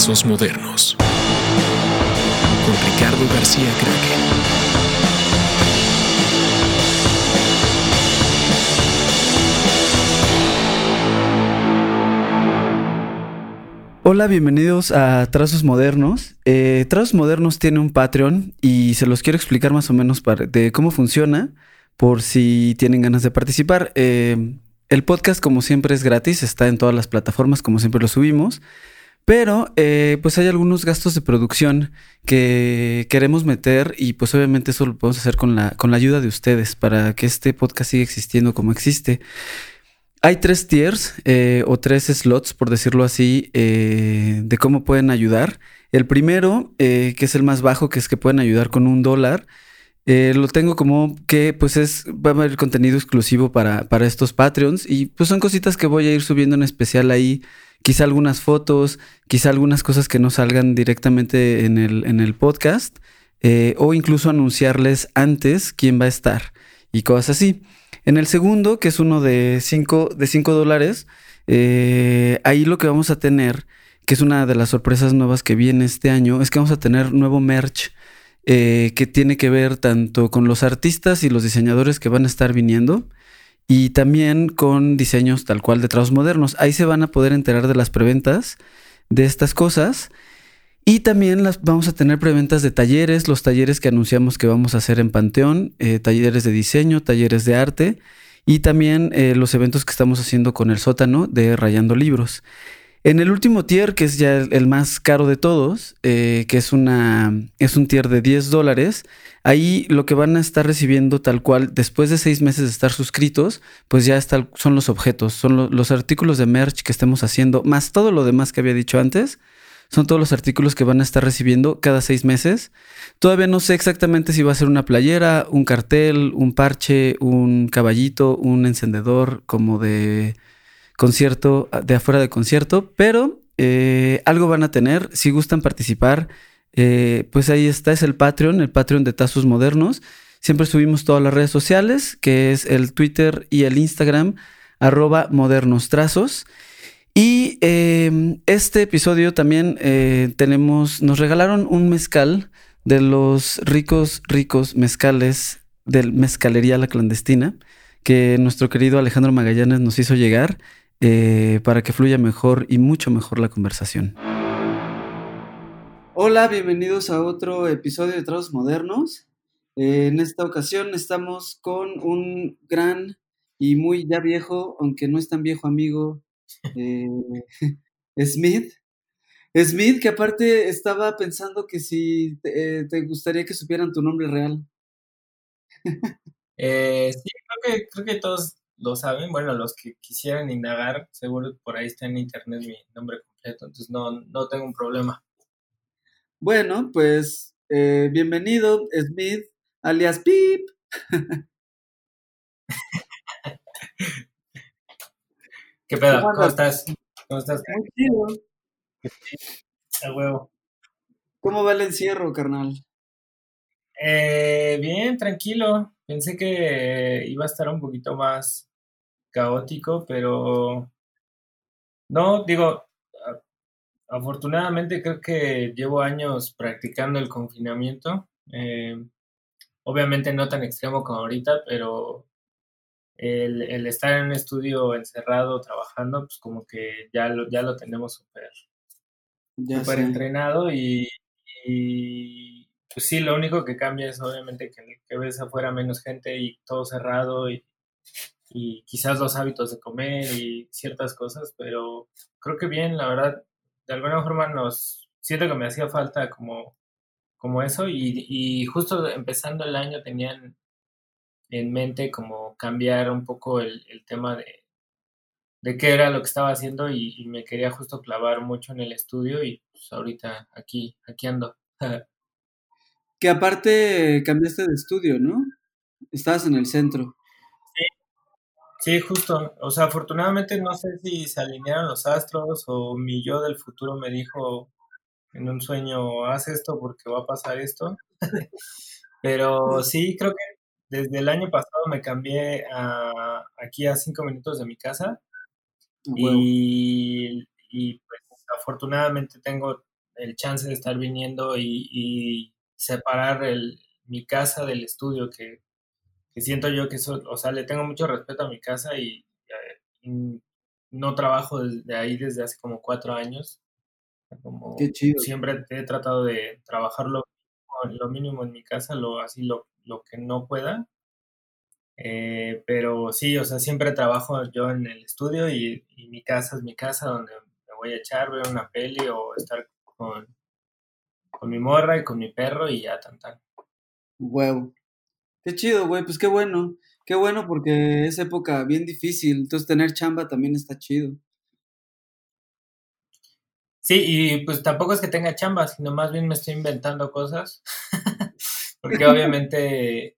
Trazos Modernos con Ricardo García Kraken. Hola, bienvenidos a Trazos Modernos. Eh, Trazos Modernos tiene un Patreon y se los quiero explicar más o menos de cómo funciona por si tienen ganas de participar. Eh, el podcast, como siempre, es gratis, está en todas las plataformas, como siempre lo subimos. Pero eh, pues hay algunos gastos de producción que queremos meter y pues obviamente eso lo podemos hacer con la, con la ayuda de ustedes para que este podcast siga existiendo como existe. Hay tres tiers eh, o tres slots, por decirlo así, eh, de cómo pueden ayudar. El primero, que es el más bajo, que es que pueden ayudar con un dólar. lo tengo como que pues es, va a haber contenido exclusivo para, para estos Patreons y pues son cositas que voy a ir subiendo en especial ahí quizá algunas fotos, quizá algunas cosas que no salgan directamente en el, en el podcast, eh, o incluso anunciarles antes quién va a estar y cosas así. En el segundo, que es uno de 5 de cinco dólares, eh, ahí lo que vamos a tener, que es una de las sorpresas nuevas que viene este año, es que vamos a tener nuevo merch. Eh, que tiene que ver tanto con los artistas y los diseñadores que van a estar viniendo, y también con diseños tal cual de trabajos modernos. Ahí se van a poder enterar de las preventas de estas cosas. Y también las, vamos a tener preventas de talleres, los talleres que anunciamos que vamos a hacer en Panteón, eh, talleres de diseño, talleres de arte y también eh, los eventos que estamos haciendo con el sótano de Rayando Libros. En el último tier, que es ya el, más caro de todos, eh, que es, una, es un tier de 10 dólares, ahí lo que van a estar recibiendo tal cual, después de seis meses de estar suscritos, pues ya son los objetos, son los artículos de merch que estemos haciendo, más todo lo demás que había dicho antes, son todos los artículos que van a estar recibiendo cada seis meses. Todavía no sé exactamente si va a ser una playera, un cartel, un parche, un caballito, un encendedor como de concierto, de afuera de concierto, pero eh, algo van a tener. Si gustan participar, eh, pues ahí está, es el Patreon, el Patreon de Tazos Modernos. Siempre subimos todas las redes sociales, que es el Twitter y el Instagram, arroba modernos trazos. Y em, este episodio también eh, tenemos, nos regalaron un mezcal de los ricos, ricos mezcales del Mezcalería La Clandestina, que nuestro querido Alejandro Magallanes nos hizo llegar. Eh, para que fluya mejor y mucho mejor la conversación. Hola, bienvenidos a otro episodio de Trabajos Modernos. Eh, en esta ocasión estamos con un gran y muy ya viejo, aunque no es tan viejo amigo, eh, Smith. Smith, que aparte estaba pensando que si te, gustaría que supieran tu nombre real. sí, creo que, creo que todos lo saben, bueno, los que quisieran indagar, seguro por ahí está en internet mi nombre completo, entonces no, no tengo un problema. Bueno, pues eh, bienvenido, Smith, alias Pip. ¿Qué pedo? ¿Cómo, estás? ¿Cómo estás? Tranquilo. A huevo. ¿Cómo va el encierro, carnal? Eh, bien, tranquilo. Pensé que iba a estar un poquito más caótico, pero no, digo, afortunadamente creo que llevo años practicando el confinamiento. Eh, obviamente no tan extremo como ahorita, pero el, estar en un estudio encerrado trabajando, pues como que ya lo, ya lo tenemos súper super entrenado y, pues sí, lo único que cambia es obviamente que, que ves afuera menos gente y todo cerrado y y quizás los hábitos de comer y ciertas cosas, pero creo que bien, la verdad, de alguna forma nos siento que me hacía falta como, como eso y, y justo empezando el año tenían en mente como cambiar un poco el, el tema de, de qué era lo que estaba haciendo y, me quería justo clavar mucho en el estudio y pues ahorita aquí, aquí ando. que aparte cambiaste de estudio, ¿no? Estabas en el centro. Sí, justo. O sea, afortunadamente no sé si se alinearon los astros o mi yo del futuro me dijo en un sueño, haz esto porque va a pasar esto. Pero sí, creo que desde el año pasado me cambié a, aquí a cinco minutos de mi casa. Y, y, pues afortunadamente tengo el chance de estar viniendo y, separar el, mi casa del estudio, que, siento yo que eso, o sea, le tengo mucho respeto a mi casa y, no trabajo desde ahí desde hace como cuatro años. Como Qué chido. Siempre he tratado de trabajar lo, mínimo en mi casa, lo, así lo, lo que no pueda. Eh, pero sí, o sea, siempre trabajo yo en el estudio y, mi casa es mi casa donde me voy a echar, ver una peli o estar con, con mi morra y con mi perro y ya tan tan. Huevo. Qué chido, güey, pues qué bueno. Qué bueno porque es época bien difícil, entonces tener chamba también está chido. Sí, y pues tampoco es que tenga chamba, sino más bien me estoy inventando cosas. porque obviamente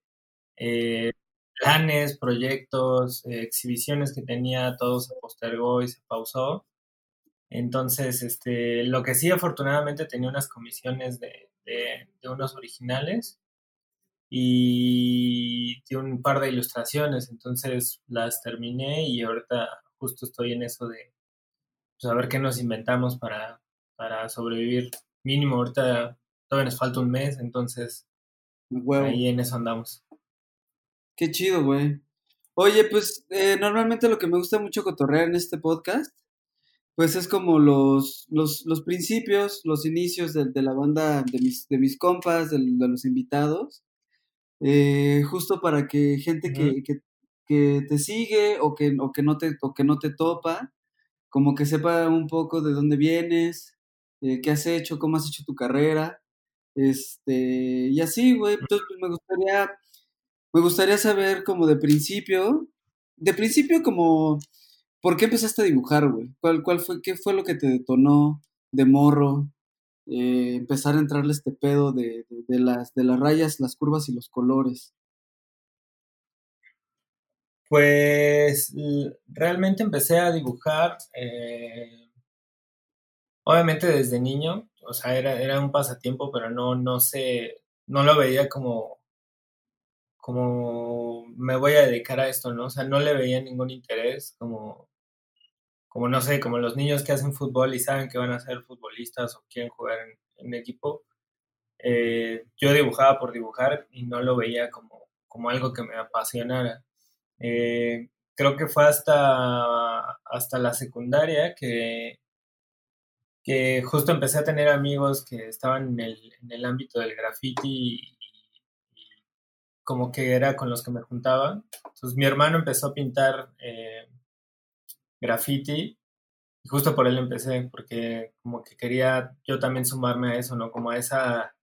eh, planes, proyectos, eh, exhibiciones que tenía, todo se postergó y se pausó. Entonces, este, lo que sí, afortunadamente tenía unas comisiones de, de, unos originales y de un par de ilustraciones, entonces las terminé y ahorita justo estoy en eso de saber pues, qué nos inventamos para, para sobrevivir mínimo. Ahorita todavía nos falta un mes, entonces ahí en eso andamos. Qué chido, güey. Oye, pues eh, normalmente lo que me gusta mucho cotorrear en este podcast, pues es como los, los, los principios, los inicios de, la banda, de mis, de mis compas, de, los invitados, eh, justo para que gente que, que, te sigue o que, o, que no te, o que no te topa, como que sepa un poco de dónde vienes, eh, qué has hecho, cómo has hecho tu carrera, este, y así, güey, entonces pues, me gustaría me gustaría saber como de principio, de principio como, ¿por qué empezaste a dibujar, güey? ¿Cuál, ¿Cuál fue, qué fue lo que te detonó de morro? Eh, empezar a entrarle este pedo de, las, de las rayas, las curvas y los colores. Pues realmente empecé a dibujar, eh, obviamente desde niño, o sea, era, era un pasatiempo, pero no, no sé, no lo veía como como me voy a dedicar a esto, ¿no? O sea, no le veía ningún interés, como, como no sé, como los niños que hacen fútbol y saben que van a ser futbolistas o quieren jugar en, equipo. Eh, yo dibujaba por dibujar y no lo veía como, como algo que me apasionara. Eh, creo que fue hasta, hasta la secundaria que, que justo empecé a tener amigos que estaban en el, en el ámbito del graffiti como que era con los que me juntaba. Entonces mi hermano empezó a pintar eh, graffiti y justo por él empecé, porque como que quería yo también sumarme a eso, ¿no? Como a esa,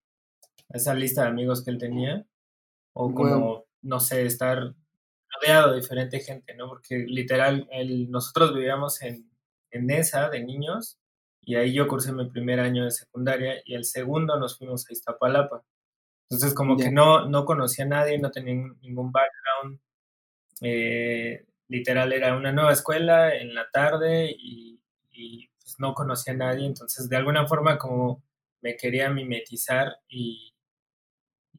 esa lista de amigos que él tenía, o como, no sé, estar rodeado de diferente gente, ¿no? Porque literal, nosotros vivíamos en, en esa de niños y ahí yo cursé mi primer año de secundaria y el segundo nos fuimos a Iztapalapa. Entonces, como que no, no conocía a nadie, no tenía ningún background. Eh, literal, era una nueva escuela en la tarde y, pues, no conocía a nadie. Entonces, de alguna forma, como me quería mimetizar y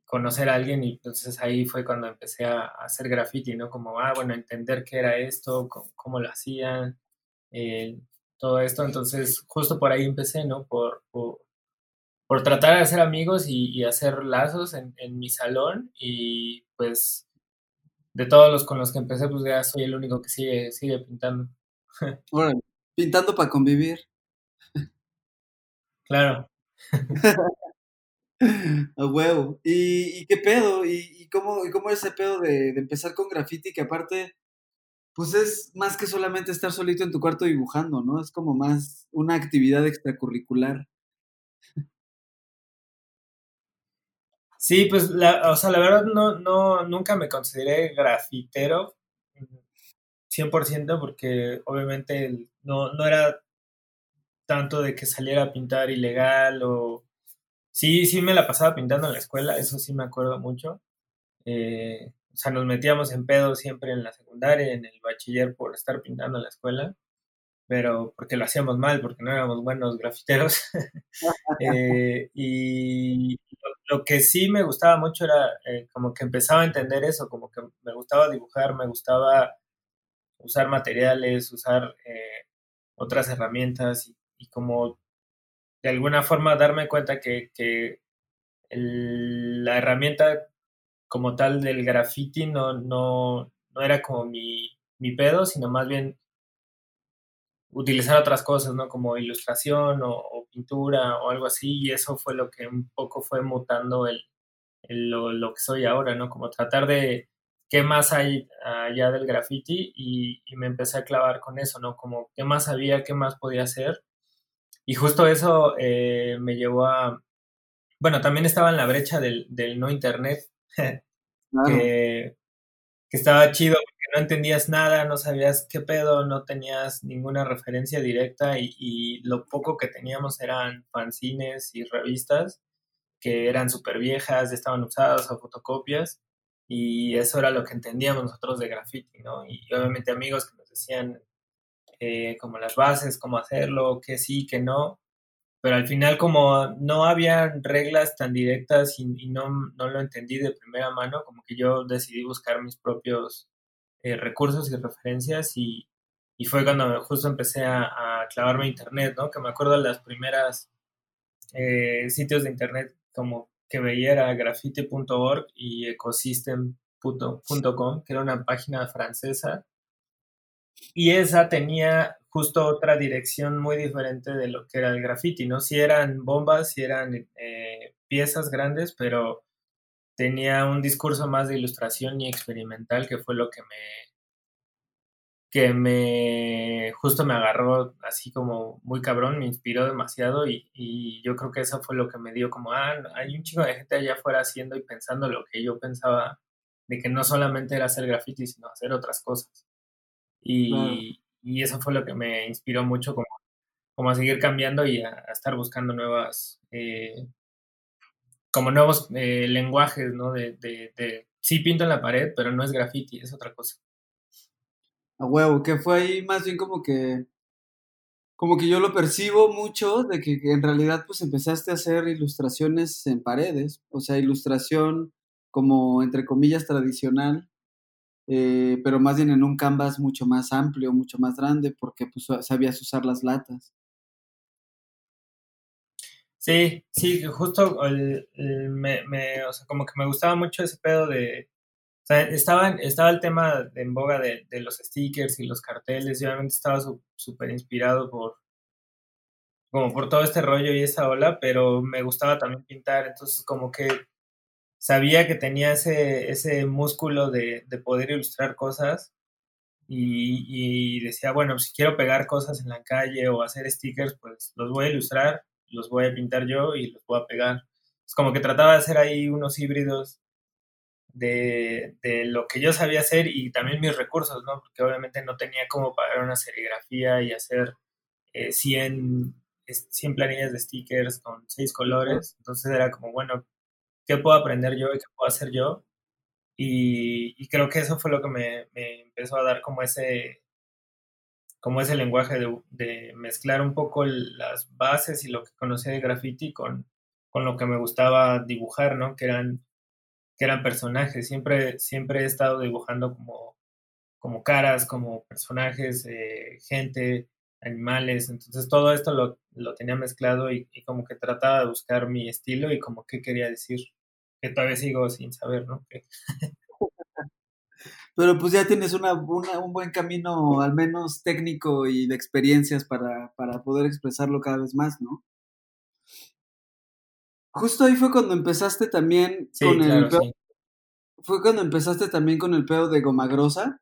conocer a alguien. Y entonces ahí fue cuando empecé a, hacer graffiti, ¿no? Como, ah, bueno, entender qué era esto, cómo, lo hacían, eh, todo esto. Entonces, justo por ahí empecé, ¿no? por por tratar de hacer amigos y, hacer lazos en, mi salón y pues de todos los con los que empecé, pues ya soy el único que sigue, sigue pintando. Bueno, pintando para convivir. Claro. A huevo. ¿Y, qué pedo? ¿Y, cómo, ¿Y cómo es ese pedo de, de, empezar con graffiti? Que aparte, pues es más que solamente estar solito en tu cuarto dibujando, ¿no? Es como más una actividad extracurricular. Sí, pues, la, o sea, la verdad no, no, nunca me consideré grafitero 100% porque obviamente no, no era tanto de que saliera a pintar ilegal o... Sí, sí me la pasaba pintando en la escuela, eso sí me acuerdo mucho. Eh, o sea, nos metíamos en pedo siempre en la secundaria, en el bachiller por estar pintando en la escuela, pero porque lo hacíamos mal, porque no éramos buenos grafiteros. Eh, y lo que sí me gustaba mucho era eh, como que empezaba a entender eso, como que me gustaba dibujar, me gustaba usar materiales, usar eh, otras herramientas y, como de alguna forma darme cuenta que, que la herramienta como tal del graffiti no, no, no era como mi, mi pedo, sino más bien utilizar otras cosas, ¿no? Como ilustración o, pintura o algo así, y eso fue lo que un poco fue mutando el, lo, lo, que soy ahora, ¿no? Como tratar de qué más hay allá del graffiti y, me empecé a clavar con eso, ¿no? Como qué más había, qué más podía hacer. Y justo eso eh, me llevó a... Bueno, también estaba en la brecha del, del no internet, que, que estaba chido no entendías nada, no sabías qué pedo, no tenías ninguna referencia directa y, lo poco que teníamos eran fanzines y revistas que eran súper viejas, estaban usadas o fotocopias y eso era lo que entendíamos nosotros de graffiti, ¿no? Y obviamente amigos que nos decían eh, como las bases, cómo hacerlo, que sí, que no, pero al final como no había reglas tan directas y, no, no, lo entendí de primera mano, como que yo decidí buscar mis propios eh, recursos y referencias y, y, fue cuando justo empecé a, clavarme a internet, ¿no? Que me acuerdo de las primeras eh, sitios de internet como que veía era graffiti.org y ecosystem.com, que era una página francesa. Y esa tenía justo otra dirección muy diferente de lo que era el graffiti, ¿no? Si eran bombas, si eran eh, piezas grandes, pero tenía un discurso más de ilustración y experimental, que fue lo que me que me justo me agarró así como muy cabrón, me inspiró demasiado y, yo creo que eso fue lo que me dio como, ah, hay un chingo de gente allá afuera haciendo y pensando lo que yo pensaba, de que no solamente era hacer graffiti, sino hacer otras cosas. Y, eso fue lo que me inspiró mucho como, como a seguir cambiando y a, estar buscando nuevas eh, como nuevos eh, lenguajes, ¿no? De, de, sí pinto en la pared, pero no es graffiti, es otra cosa. A huevo, que fue ahí más bien como que, como que yo lo percibo mucho, de que, en realidad pues empezaste a hacer ilustraciones en paredes, o sea, ilustración como entre comillas tradicional, eh, pero más bien en un canvas mucho más amplio, mucho más grande, porque pues sabías usar las latas. Sí, sí, justo me, me, o sea, como que me gustaba mucho ese pedo de, o sea, estaba, estaba el tema en boga de, de, los stickers y los carteles, y obviamente estaba súper inspirado por, como por todo este rollo y esa ola, pero me gustaba también pintar, entonces como que sabía que tenía ese, ese músculo de, de poder ilustrar cosas y, y decía, bueno, si quiero pegar cosas en la calle o hacer stickers, pues los voy a ilustrar los voy a pintar yo y los voy a pegar. Es como que trataba de hacer ahí unos híbridos de, lo que yo sabía hacer y también mis recursos, ¿no? Porque obviamente no tenía como pagar una serigrafía y hacer 100, eh, 100 planillas de stickers con seis colores. Entonces era como, bueno, ¿qué puedo aprender yo y qué puedo hacer yo? Y, creo que eso fue lo que me, me empezó a dar como ese, como ese lenguaje de, mezclar un poco las bases y lo que conocía de graffiti con, con lo que me gustaba dibujar, ¿no? Que eran, que eran personajes. Siempre, siempre he estado dibujando como, como caras, como personajes, eh, gente, animales. Entonces todo esto lo, lo tenía mezclado y, como que trataba de buscar mi estilo y como qué quería decir. Que todavía sigo sin saber, ¿no? Pero pues ya tienes una, un buen camino, al menos técnico y de experiencias para, para poder expresarlo cada vez más, ¿no? Justo ahí fue cuando empezaste también con el fue cuando empezaste también con el pedo de Gomagrosa.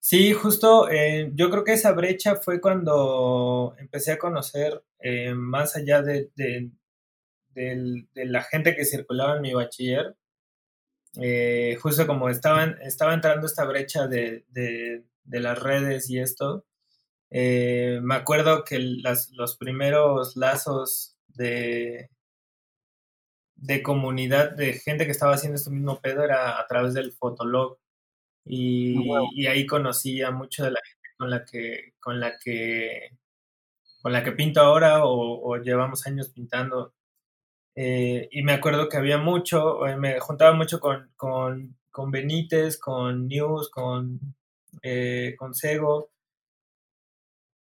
Sí, justo, eh, yo creo que esa brecha fue cuando empecé a conocer eh, más allá de, de, la gente que circulaba en mi bachiller, eh, justo como estaban, estaba entrando esta brecha de, las redes y esto, eh, me acuerdo que los primeros lazos de, de comunidad, de gente que estaba haciendo este mismo pedo era a través del Fotolog. Y, ah, y ahí conocí a mucho de la gente con la que, con la que, con la que pinto ahora o, o llevamos años pintando. Eh, y me acuerdo que había mucho, eh, me juntaba mucho con, con, con Benítez, con News, con, eh, con Sego.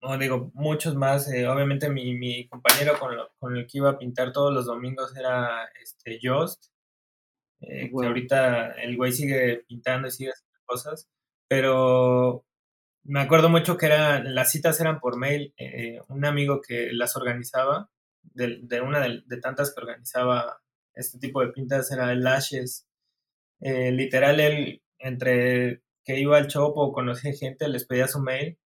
como digo, muchos más. Eh, obviamente mi, mi compañero con, con, el que iba a pintar todos los domingos era este Jost, eh, que ahorita el güey sigue pintando y sigue haciendo cosas, pero me acuerdo mucho que era, las citas eran por mail, un amigo que las organizaba, de, de una de, de, tantas que organizaba este tipo de pintas era el Lashes. literal, él entre que iba al shop o conocía gente, les pedía su mail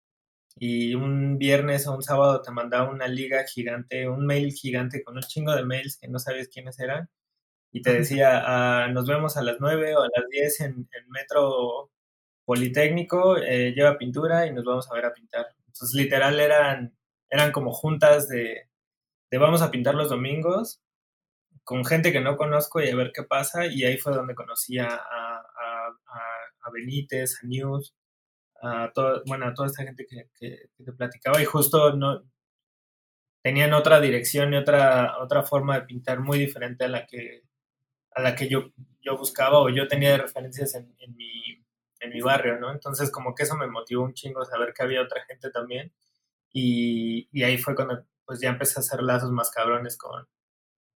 y un viernes o un sábado te mandaba una liga gigante, un mail gigante con un chingo de mails que no sabes quiénes eran y te decía, ah, nos vemos a las 9 o a las 10 en, el Metro Politécnico, eh, lleva pintura y nos vamos a ver a pintar. Entonces, literal, eran, eran como juntas de, de vamos a pintar los domingos con gente que no conozco y a ver qué pasa. Y ahí fue donde conocí a, a, a Benítez, a News, a toda, bueno, a toda esta gente que, te platicaba y justo no tenían otra dirección y otra, otra forma de pintar muy diferente a la que, a la que yo, yo buscaba o yo tenía de referencias en, en, mi, en mi barrio, ¿no? Entonces como que eso me motivó un chingo saber que había otra gente también y, y ahí fue cuando pues ya empecé a hacer lazos más cabrones con,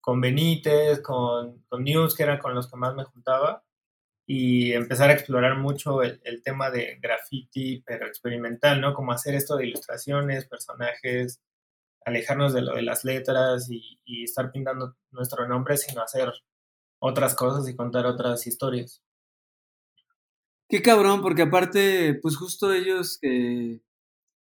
con Benítez, con, con News, que eran con los que más me juntaba y empezar a explorar mucho el, tema de graffiti, pero experimental, ¿no? Como hacer esto de ilustraciones, personajes, alejarnos de lo de las letras y, estar pintando nuestro nombre, sino hacer otras cosas y contar otras historias. Qué cabrón, porque aparte, pues justo ellos que,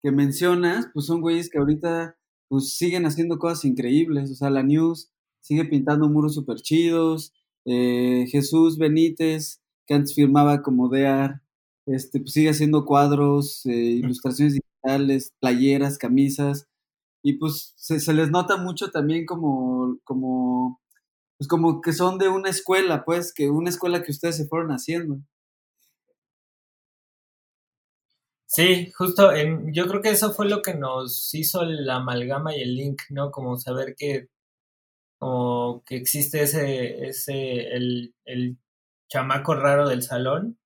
que mencionas, pues son güeyes que ahorita pues siguen haciendo cosas increíbles. O sea, la News sigue pintando muros súper chidos. Eh, Jesús Benítez que antes firmaba como DEAR, este, pues sigue haciendo cuadros, eh, ilustraciones digitales, playeras, camisas, y pues se, les nota mucho también como, como, pues como que son de una escuela, pues, que una escuela que ustedes se fueron haciendo. Sí, justo, en, yo creo que eso fue lo que nos hizo la amalgama y el link, ¿no? Como saber que, como que existe ese, ese, el, el chamaco raro del salón.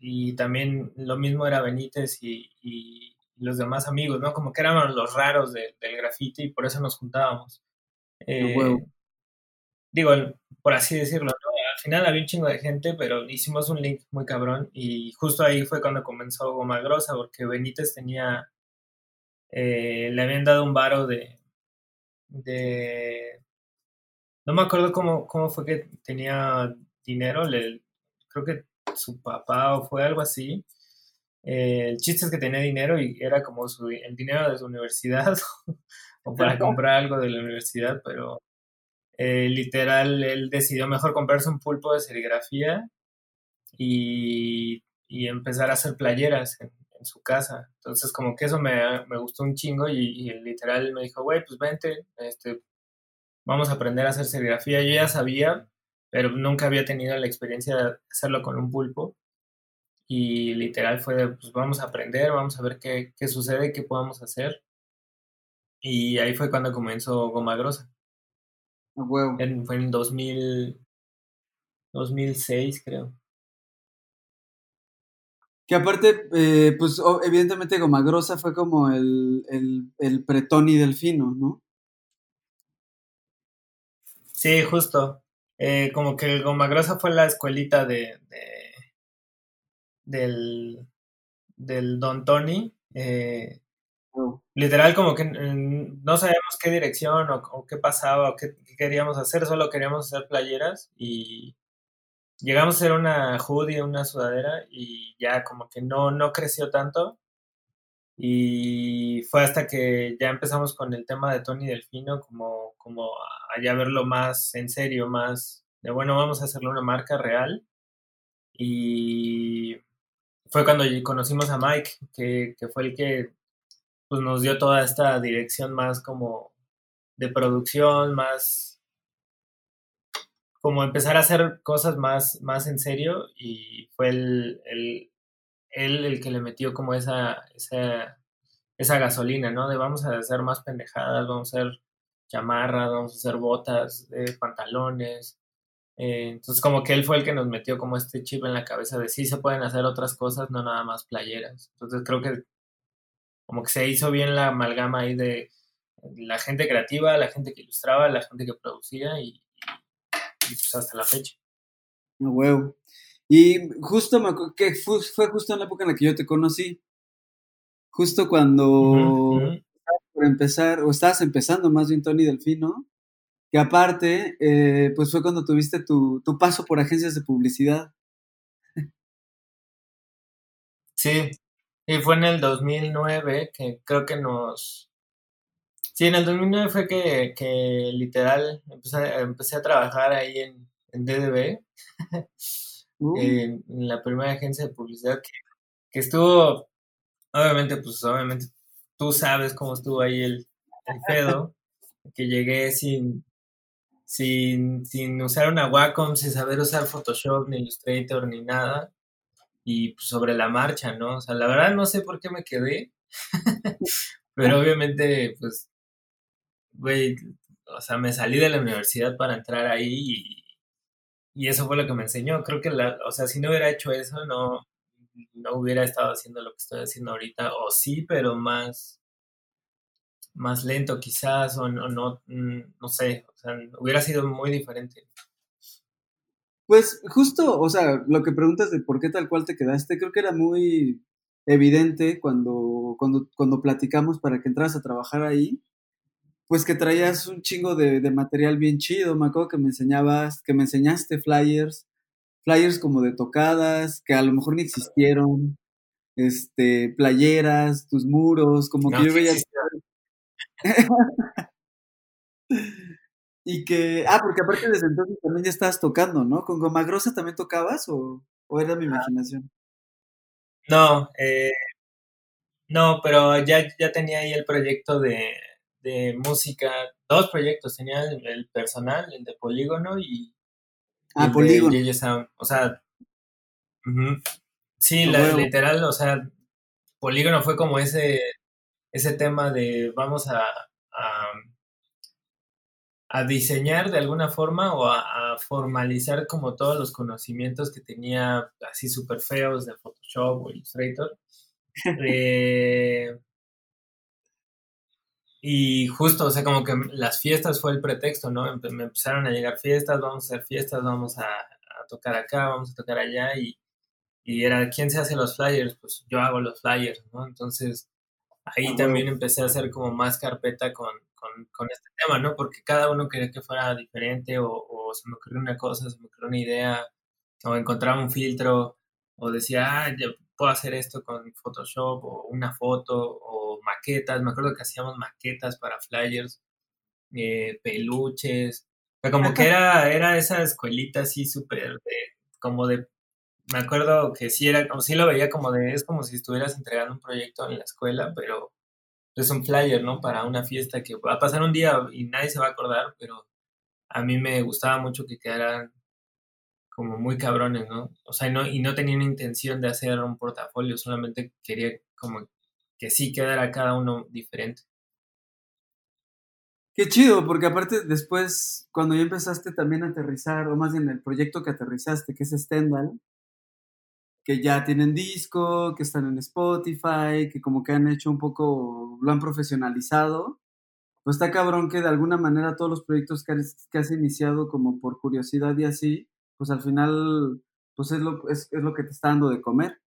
Y también lo mismo era Benítez y, los demás amigos, ¿no? Como que éramos los raros del graffiti y por eso nos juntábamos. Eh, digo, por así decirlo, Al final había un chingo de gente, pero hicimos un link muy cabrón y justo ahí fue cuando comenzó Goma Grosa, porque Benítez tenía, eh, le habían dado un varo de, de, no me acuerdo cómo, cómo fue que tenía dinero, le, creo que su papá o fue algo así. Eh, el chiste es que tenía dinero y era como su, el dinero de su universidad o para comprar algo de la universidad, pero eh, literal él decidió mejor comprarse un pulpo de serigrafía y, empezar a hacer playeras en, su casa. Entonces como que eso me, gustó un chingo y, y literal me dijo, güey, pues vente, este, vamos a aprender a hacer serigrafía. Yo ya sabía, pero nunca había tenido la experiencia de hacerlo con un pulpo. Y literal fue de, pues vamos a aprender, vamos a ver qué, qué sucede, qué podemos hacer. Y ahí fue cuando comenzó Goma Grosa. En, fue en 2000, 2006, creo. Que aparte, eh, pues evidentemente Goma Grosa fue como el, el, el pretoni delfino, ¿no? Sí, justo. Eh, como que el Goma Grosa fue la escuelita de, del, del Don Tony. Eh. Literal, como que mm, no sabíamos qué dirección o, qué pasaba o qué, queríamos hacer, solo queríamos hacer playeras y llegamos a hacer una hoodie, una sudadera y ya como que no, no creció tanto. Y fue hasta que ya empezamos con el tema de Tony Delfino, como, como a ya verlo más en serio, más de bueno, vamos a hacerle una marca real. Y fue cuando conocimos a Mike, que, que fue el que pues, nos dio toda esta dirección más como de producción, más como empezar a hacer cosas más, más en serio y fue el, el, él el que le metió como esa, esa, esa gasolina, ¿no? De vamos a hacer más pendejadas, vamos a hacer chamarras, vamos a hacer botas, de pantalones. Eh, entonces como que él fue el que nos metió como este chip en la cabeza de sí se pueden hacer otras cosas, no nada más playeras. Entonces creo que como que se hizo bien la amalgama ahí de la gente creativa, la gente que ilustraba, la gente que producía y, pues hasta la fecha. No huevo. Y justo me acuerdo que fue, justo en la época en la que yo te conocí. Justo cuando por empezar, o estabas empezando más bien Tony Delfino, que aparte, eh, pues fue cuando tuviste tu, tu paso por agencias de publicidad. Sí, y fue en el 2009 que creo que nos... Sí, en el 2009 fue que, que literal empecé, empecé, a trabajar ahí en, en DDB, uh. en, la primera agencia de publicidad que, que, estuvo, obviamente, pues obviamente tú sabes cómo estuvo ahí el, el pedo, que llegué sin, sin, sin usar una Wacom, sin saber usar Photoshop, ni Illustrator, ni nada y pues, sobre la marcha, ¿no? O sea, la verdad no sé por qué me quedé, pero obviamente, pues, güey, o sea, me salí de la universidad para entrar ahí y, y, eso fue lo que me enseñó. Creo que, la, o sea, si no hubiera hecho eso, no, no hubiera estado haciendo lo que estoy haciendo ahorita, o sí, pero más, más lento quizás, o no, no, mm, no sé, o sea, hubiera sido muy diferente. Pues justo, o sea, lo que preguntas de por qué tal cual te quedaste, creo que era muy evidente cuando, cuando, cuando platicamos para que entras a trabajar ahí, pues que traías un chingo de, material bien chido. Me acuerdo que me enseñabas, que me enseñaste flyers, flyers como de tocadas, que a lo mejor ni existieron, este, playeras, tus muros, como que yo veía. Y que, ah, porque aparte desde entonces también ya estabas tocando, ¿no? ¿Con Goma Grosa también tocabas o, era mi imaginación? No, eh, no, pero ya, ya tenía ahí el proyecto de, música, dos proyectos, tenía el, personal, el de Polígono y, ah, Polígono. o sea, sí, la, literal, o sea, Polígono fue como ese, ese tema de vamos a a diseñar de alguna forma o a, formalizar como todos los conocimientos que tenía así súper feos de Photoshop o Illustrator. Eh, y justo, o sea, como que las fiestas fue el pretexto, ¿no? Me empezaron a llegar fiestas, vamos a hacer fiestas, vamos a, tocar acá, vamos a tocar allá y, y, era, ¿quién se hace los flyers? Pues yo hago los flyers, ¿no? Entonces ahí ah, también empecé a hacer como más carpeta con, con, este tema, ¿no? Porque cada uno quería que fuera diferente o, se me ocurrió una cosa, se me ocurrió una idea o encontraba un filtro o decía, ah, yo puedo hacer esto con Photoshop o una foto o maquetas. Me acuerdo que hacíamos maquetas para flyers, eh, peluches. O sea, como que era, era esa escuelita así súper de, como de, me acuerdo que sí era, como sí lo veía como de, es como si estuvieras entregando un proyecto en la escuela, pero es un flyer, ¿no? Para una fiesta que va a pasar un día y nadie se va a acordar, pero a mí me gustaba mucho que quedaran como muy cabrones, ¿no? O sea, no, y no tenía una intención de hacer un portafolio, solamente quería como que sí quedara cada uno diferente. Qué chido, porque aparte después, cuando ya empezaste también a aterrizar, o más bien el proyecto que aterrizaste, que es Stendhal, que ya tienen disco, que están en Spotify, que como que han hecho un poco, lo han profesionalizado. Pues está cabrón que de alguna manera todos los proyectos que has, iniciado como por curiosidad y así, pues al final, pues es lo, es, lo que te está dando de comer.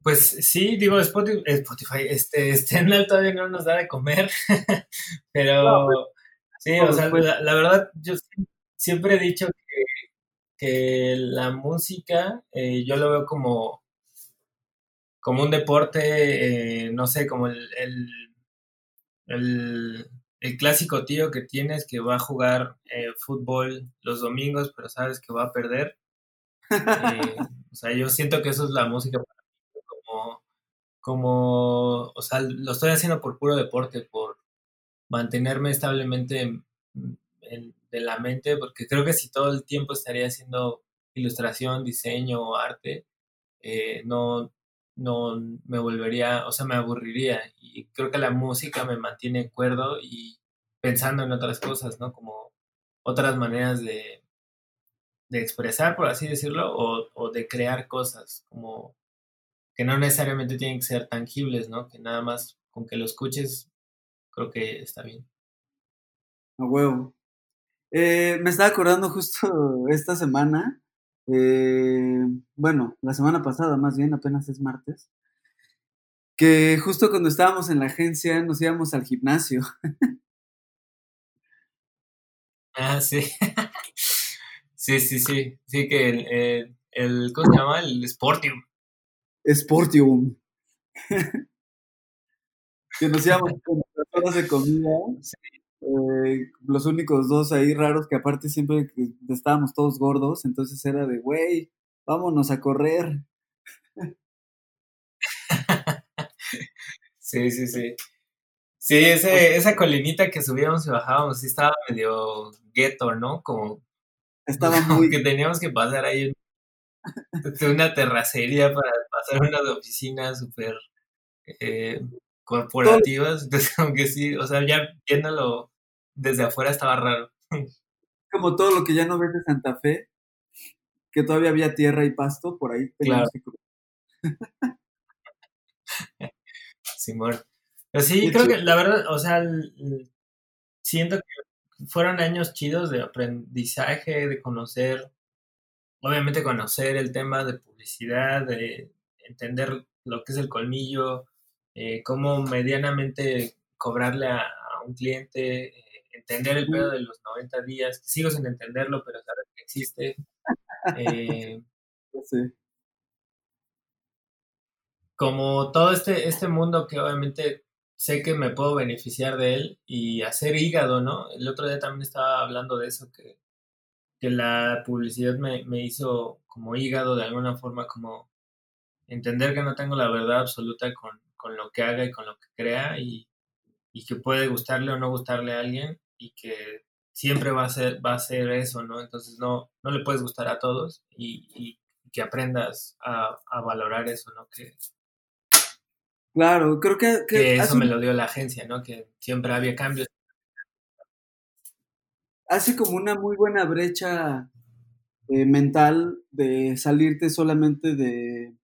Pues sí, digo, Spotify, Spotify este, Stendhal todavía no nos da de comer, pero pues, sí, o sea, la, la, verdad, yo siempre he dicho que la música eh, yo lo veo como, como un deporte, eh, no sé, como el, el, clásico tío que tienes que va a jugar eh, fútbol los domingos, pero sabes que va a perder. o sea, yo siento que eso es la música para mí, como, como, o sea, lo estoy haciendo por puro deporte, por mantenerme establemente en, de la mente, porque creo que si todo el tiempo estaría haciendo ilustración, diseño o arte, eh, no, no me volvería, o sea, me aburriría. Y creo que la música me mantiene cuerdo y pensando en otras cosas, ¿no? Como otras maneras de, de expresar, por así decirlo, o, o, de crear cosas, como que no necesariamente tienen que ser tangibles, ¿no? Que nada más con que lo escuches, creo que está bien. A huevo. Eh, me estaba acordando justo esta semana, eh, bueno, la semana pasada más bien, apenas es martes, que justo cuando estábamos en la agencia nos íbamos al gimnasio. Ah, sí. sí, sí, sí. Sí, que el, el, ¿cómo se llama? El Sportium. Sportium. que nos íbamos con las horas de comida. Eh, los únicos dos ahí raros que aparte siempre estábamos todos gordos, entonces era de, güey, vámonos a correr. sí, sí, sí. Sí, ese, esa colinita que subíamos y bajábamos, sí estaba medio ghetto, ¿no? Como, estaba muy... que teníamos que pasar ahí una terracería para pasar unas oficinas súper eh, corporativas. Entonces, aunque sí, o sea, ya viéndolo desde afuera estaba raro. Como todo lo que ya no ves de Santa Fe, que todavía había tierra y pasto, por ahí claro. Simón. Pero sí, creo que la verdad, o sea, siento que fueron años chidos de aprendizaje, de conocer, obviamente conocer el tema de publicidad, de entender lo que es el colmillo, eh, cómo medianamente cobrarle a, un cliente, entender el pedo de los 90 días, sigo sin entenderlo, pero sabes que existe. Eh, sí. Como todo este, este mundo que obviamente sé que me puedo beneficiar de él y hacer hígado, ¿no? El otro día también estaba hablando de eso, que, que la publicidad me, me, hizo como hígado de alguna forma, como entender que no tengo la verdad absoluta con, con lo que haga y con lo que crea y, y, que puede gustarle o no gustarle a alguien y que siempre va a ser, va a ser eso, ¿no? Entonces no, no le puedes gustar a todos y, y que aprendas a, a valorar eso, ¿no? Que, Claro, creo que... Que, eso me lo dio la agencia, ¿no? Que siempre había cambios. Hace como una muy buena brecha eh, mental de salirte solamente de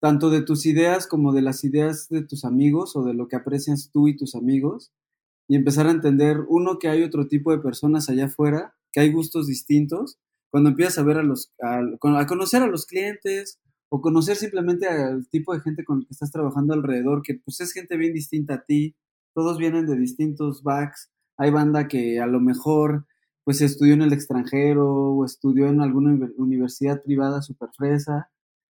tanto de tus ideas como de las ideas de tus amigos o de lo que aprecias tú y tus amigos y empezar a entender, uno, que hay otro tipo de personas allá afuera, que hay gustos distintos. Cuando empiezas a ver a los, a conocer a los clientes, o conocer simplemente al tipo de gente con el que estás trabajando alrededor, que pues es gente bien distinta a ti, todos vienen de distintos backs, hay banda que a lo mejor pues estudió en el extranjero o estudió en alguna universidad privada super fresa,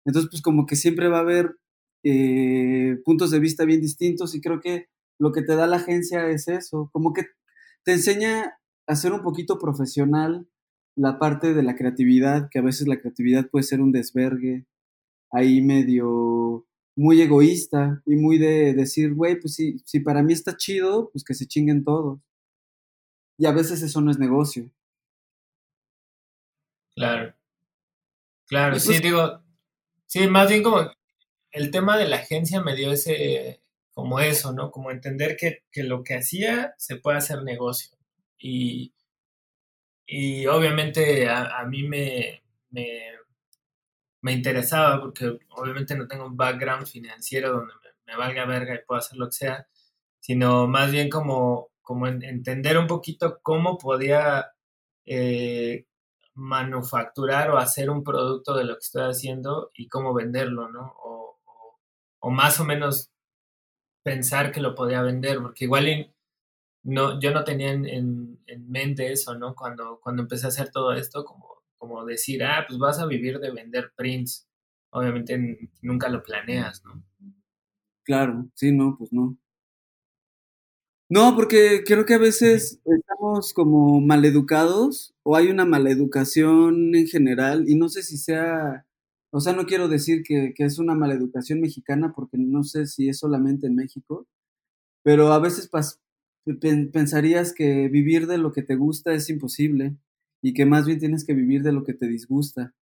entonces pues como que siempre va a haber eh, puntos de vista bien distintos y creo que lo que te da la agencia es eso, como que te enseña a ser un poquito profesional la parte de la creatividad, que a veces la creatividad puede ser un desvergue, ahí medio muy egoísta y muy de decir, güey, pues si, si para mí está chido, pues que se chinguen todos. Y a veces eso no es negocio. Claro. Claro, sí, pues digo, sí, más bien como el tema de la agencia me dio ese, como eso, ¿no? Como entender que, que lo que hacía se puede hacer negocio. Y, y obviamente a, a mí me, me, me interesaba porque obviamente no tengo un background financiero donde me, valga verga y pueda hacer lo que sea, sino más bien como, como entender un poquito cómo podía eh, manufacturar o hacer un producto de lo que estoy haciendo y cómo venderlo, ¿no? O, más o menos pensar que lo podía vender, porque igual no, yo no tenía en, en, en, mente eso, ¿no? Cuando, cuando empecé a hacer todo esto, como como decir, ah, pues vas a vivir de vender prints. Obviamente nunca lo planeas, ¿no? Claro, sí, no, pues no. No, porque creo que a veces estamos como maleducados o hay una maleducación en general y no sé si sea, o sea, no quiero decir que, que es una maleducación mexicana porque no sé si es solamente en México, pero a veces pensarías que vivir de lo que te gusta es imposible y que más bien tienes que vivir de lo que te disgusta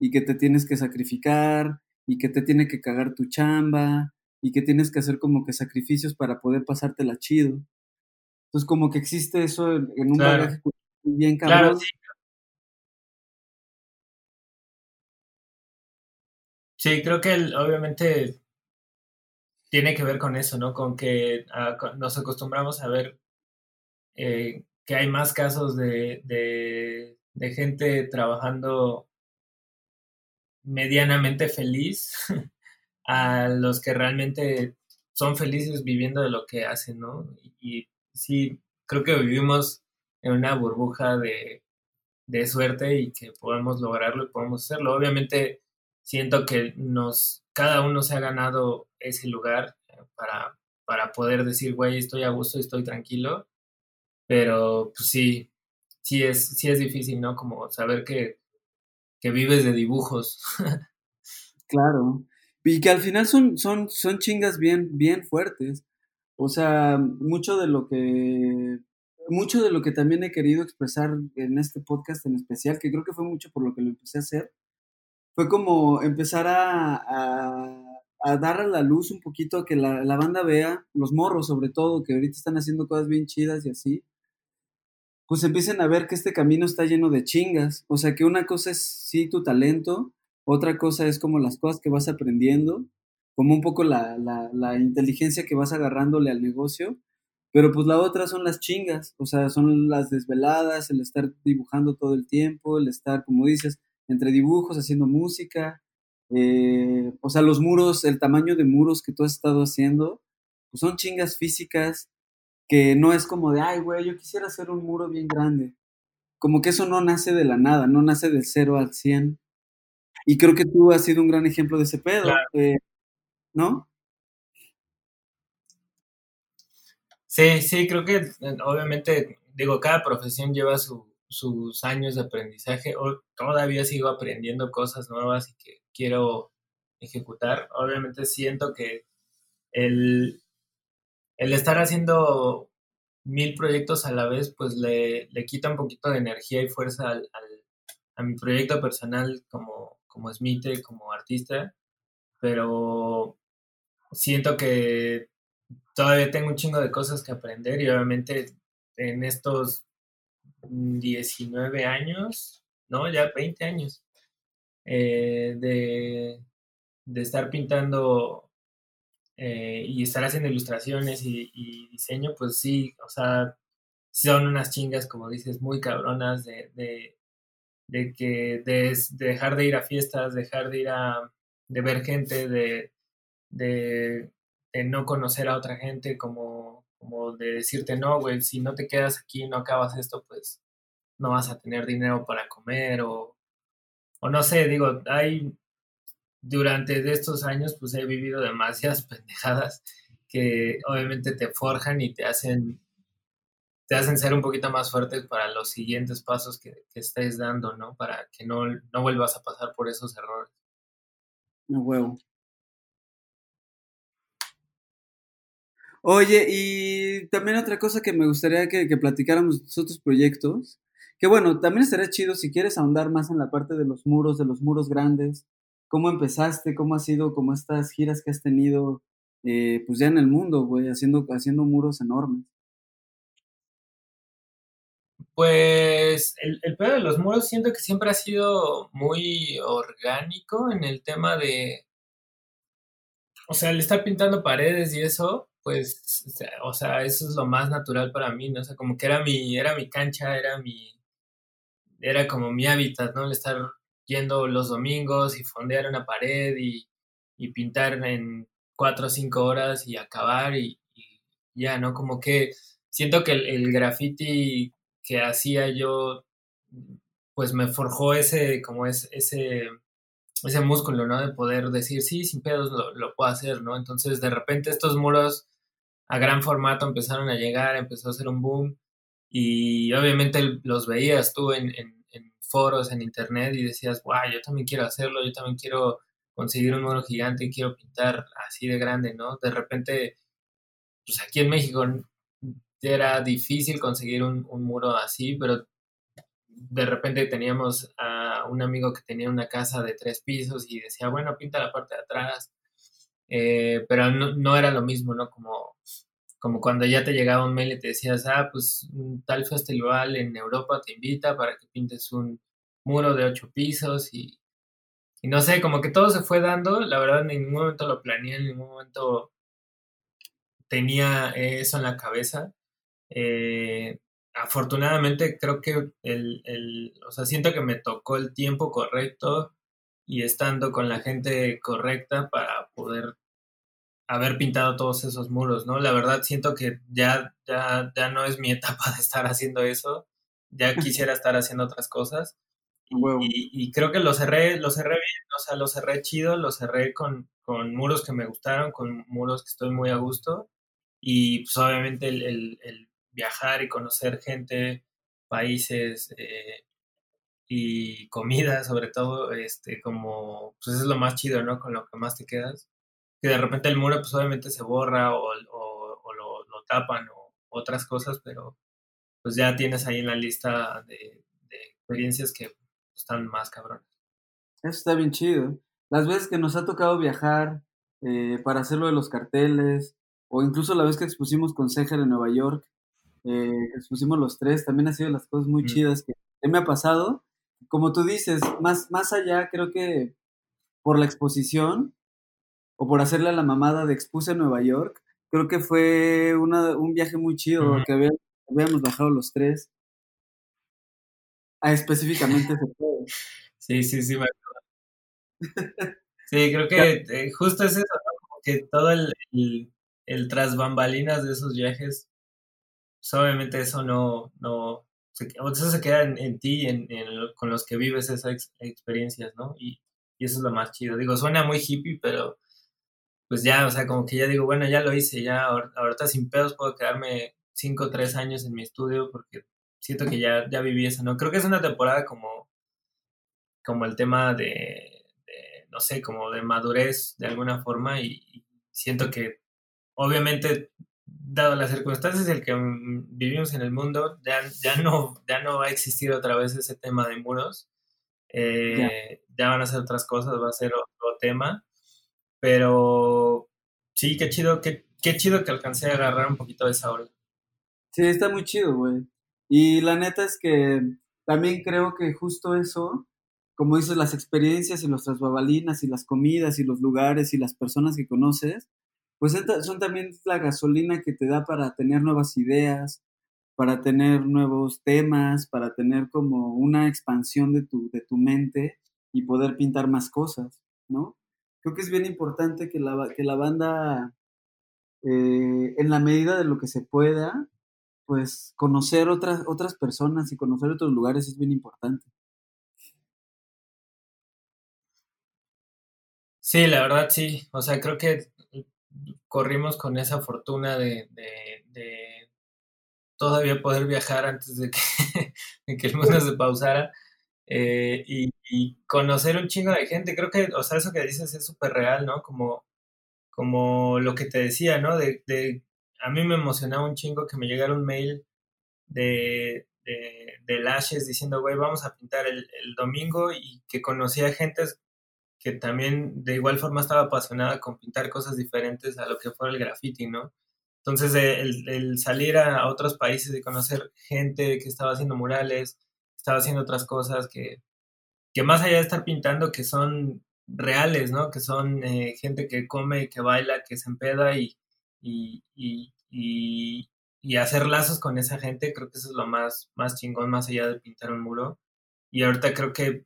y que te tienes que sacrificar y que te tiene que cagar tu chamba y que tienes que hacer como que sacrificios para poder pasártela chido. Entonces como que existe eso en, un claro. bien cabrón. Sí, creo que obviamente tiene que ver con eso, ¿no? Con que ah, nos acostumbramos a ver eh, que hay más casos de, de, gente trabajando medianamente feliz a los que realmente son felices viviendo de lo que hacen, ¿no? Y, sí, creo que vivimos en una burbuja de, de suerte y que podemos lograrlo y podemos hacerlo. Obviamente siento que nos, cada uno se ha ganado ese lugar para, para poder decir, güey, estoy a gusto, estoy tranquilo, pero pues sí, sí es, sí es difícil, ¿no? Como saber que, que vives de dibujos. claro, y que al final son, son, son chingas bien, bien fuertes. O sea, mucho de lo que mucho de lo que también he querido expresar en este podcast en especial, que creo que fue mucho por lo que lo empecé a hacer, fue como empezar a, a, dar a la luz un poquito, que la, la, banda vea, los morros sobre todo, que ahorita están haciendo cosas bien chidas y así, pues empiecen a ver que este camino está lleno de chingas. O sea, que una cosa es sí tu talento, otra cosa es como las cosas que vas aprendiendo, como un poco la, la, la inteligencia que vas agarrándole al negocio, pero pues la otra son las chingas, o sea, son las desveladas, el estar dibujando todo el tiempo, el estar, como dices, entre dibujos, haciendo música, eh, o sea, los muros, el tamaño de muros que tú has estado haciendo, pues son chingas físicas que no es como de, ay, güey, yo quisiera hacer un muro bien grande. Como que eso no nace de la nada, no nace del cero al cien. Y creo que tú has sido un gran ejemplo de ese pedo, eh, ¿no? Sí, sí, creo que eh, obviamente, digo, cada profesión lleva su, sus años de aprendizaje, o todavía sigo aprendiendo cosas nuevas y que quiero ejecutar. Obviamente siento que el, el estar haciendo mil proyectos a la vez, pues le, le quita un poquito de energía y fuerza al, a mi proyecto personal como, como Smith, como artista, pero siento que todavía tengo un chingo de cosas que aprender y obviamente en estos 19 años, no, ya 20 años, eh, de, de, estar pintando eh, y estar haciendo ilustraciones y, diseño, pues sí, o sea, son unas chingas, como dices, muy cabronas de, de, que de, dejar de ir a fiestas, dejar de ir a, de ver gente, de, de, no conocer a otra gente, como como de decirte, no, güey, si no te quedas aquí, no acabas esto, pues no vas a tener dinero para comer o, o no sé, digo, hay, durante estos años, pues he vivido demasiadas pendejadas que obviamente te forjan y te hacen, te hacen ser un poquito más fuertes para los siguientes pasos que, que estés dando, ¿no? Para que no, no vuelvas a pasar por esos errores. No huevo. Oye, y también otra cosa que me gustaría que, platicáramos de otros proyectos, que bueno, también estaría chido si quieres ahondar más en la parte de los muros, de los muros grandes, cómo empezaste, cómo ha sido, como estas giras que has tenido, eh, pues ya en el mundo, güey, haciendo, haciendo muros enormes. Pues el, el pedo de los muros siento que siempre ha sido muy orgánico en el tema de, o sea, el estar pintando paredes y eso, pues, o sea, eso es lo más natural para mí, ¿no? O sea, como que era mi, era mi cancha, era mi, era como mi hábitat, ¿no? El estar yendo los domingos y fondear una pared y, y pintar en cuatro o cinco horas y acabar y, ya, ¿no? Como que siento que el, el graffiti que hacía yo, pues me forjó ese, como es, ese ese músculo, ¿no? De poder decir, sí, sin pedos lo, puedo hacer, ¿no? Entonces, de repente estos muros a gran formato empezaron a llegar, empezó a ser un boom y obviamente los veías tú en, foros, en internet y decías, guau, yo también quiero hacerlo, yo también quiero conseguir un muro gigante y quiero pintar así de grande, ¿no? De repente, pues aquí en México era difícil conseguir un, un muro así, pero de repente teníamos a un amigo que tenía una casa de tres pisos y decía, bueno, pinta la parte de atrás, eh, pero no, era lo mismo, ¿no? Como, como cuando ya te llegaba un mail y te decías, ah, pues tal festival en Europa te invita para que pintes un muro de ocho pisos y, y no sé, como que todo se fue dando, la verdad en ningún momento lo planeé, en ningún momento tenía eso en la cabeza. Eh, afortunadamente creo que el, el, o sea, siento que me tocó el tiempo correcto y estando con la gente correcta para poder haber pintado todos esos muros, ¿no? La verdad siento que ya, ya, ya no es mi etapa de estar haciendo eso, ya quisiera estar haciendo otras cosas. Y, creo que lo cerré, lo cerré bien, o sea, lo cerré chido, lo cerré con, con muros que me gustaron, con muros que estoy muy a gusto. Y pues obviamente el, el, viajar y conocer gente, países eh, y comida, sobre todo, este, como, pues eso es lo más chido, ¿no? Con lo que más te quedas que de repente el muro pues obviamente se borra o, lo, tapan o otras cosas, pero pues ya tienes ahí en la lista de, experiencias que están más cabrones. Eso está bien chido. Las veces que nos ha tocado viajar eh, para hacer lo de los carteles, o incluso la vez que expusimos con Seger en Nueva York, eh, expusimos los tres, también ha sido las cosas muy chidas que, que, me ha pasado. Como tú dices, más, más allá creo que por la exposición, o por hacerle a la mamada de Expuse en Nueva York, creo que fue una, un viaje muy chido, que habíamos bajado los tres. Ah, específicamente ese Sí, sí, sí, me acuerdo. Sí, creo que eh, justo es eso, ¿no? que todo el, el, tras bambalinas de esos viajes, pues, obviamente eso no, no, se, se queda en, ti, en, con los que vives esas experiencias, ¿no? Y, eso es lo más chido. Digo, suena muy hippie, pero pues ya, o sea, como que ya digo, bueno, ya lo hice, ya ahorita sin pedos puedo quedarme cinco o tres años en mi estudio porque siento que ya, ya viví eso, ¿no? Creo que es una temporada como, como el tema de, no sé, como de madurez de alguna forma y, siento que obviamente dado las circunstancias en que vivimos en el mundo, ya, ya, no, ya no va a existir otra vez ese tema de muros. Eh, ya. van a ser otras cosas, va a ser otro tema. Pero sí, qué chido, qué, qué chido que alcancé a agarrar un poquito de esa hora. Sí, está muy chido, güey. Y la neta es que también creo que justo eso, como dices, las experiencias y nuestras babalinas y las comidas y los lugares y las personas que conoces, pues son también la gasolina que te da para tener nuevas ideas, para tener nuevos temas, para tener como una expansión de tu, de tu mente y poder pintar más cosas, ¿no? creo que es bien importante que la, que la banda, eh, en la medida de lo que se pueda, pues conocer otras, otras personas y conocer otros lugares es bien importante. Sí, la verdad sí. O sea, creo que corrimos con esa fortuna de, todavía poder viajar antes de que, el mundo se pausara. Eh, y, conocer un chingo de gente. Creo que, o sea, eso que dices es súper real, ¿no? Como, como lo que te decía, ¿no? De, a mí me emocionaba un chingo que me llegara un mail de, de, de Lashes diciendo, güey, vamos a pintar el, el, domingo y que conocía gente que también de igual forma estaba apasionada con pintar cosas diferentes a lo que fue el graffiti, ¿no? Entonces, el, el salir a, otros países y conocer gente que estaba haciendo murales, estaba haciendo otras cosas que, que más allá de estar pintando, que son reales, ¿no? Que son eh, gente que come, que baila, que se empeda y, y, y, y, hacer lazos con esa gente, creo que eso es lo más, más chingón, más allá de pintar un muro. Y ahorita creo que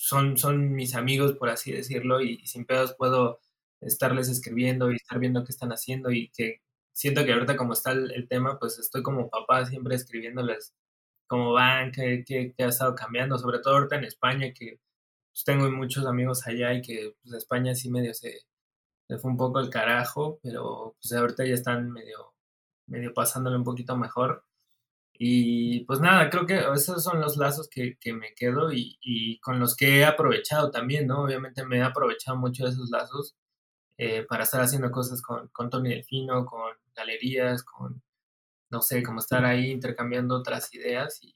son, son mis amigos, por así decirlo, y, sin pedos puedo estarles escribiendo y estar viendo qué están haciendo y que siento que ahorita como está el tema, pues estoy como papá siempre escribiéndoles cómo van, qué, qué, ha estado cambiando, sobre todo ahorita en España, que pues, tengo muchos amigos allá y que pues, España sí medio se, fue un poco el carajo, pero pues ahorita ya están medio, medio pasándole un poquito mejor. Y pues nada, creo que esos son los lazos que, que me quedo y, y, con los que he aprovechado también, ¿no? Obviamente me he aprovechado mucho de esos lazos eh, para estar haciendo cosas con, con Tony Delfino, con galerías, con no sé, como estar ahí intercambiando otras ideas y,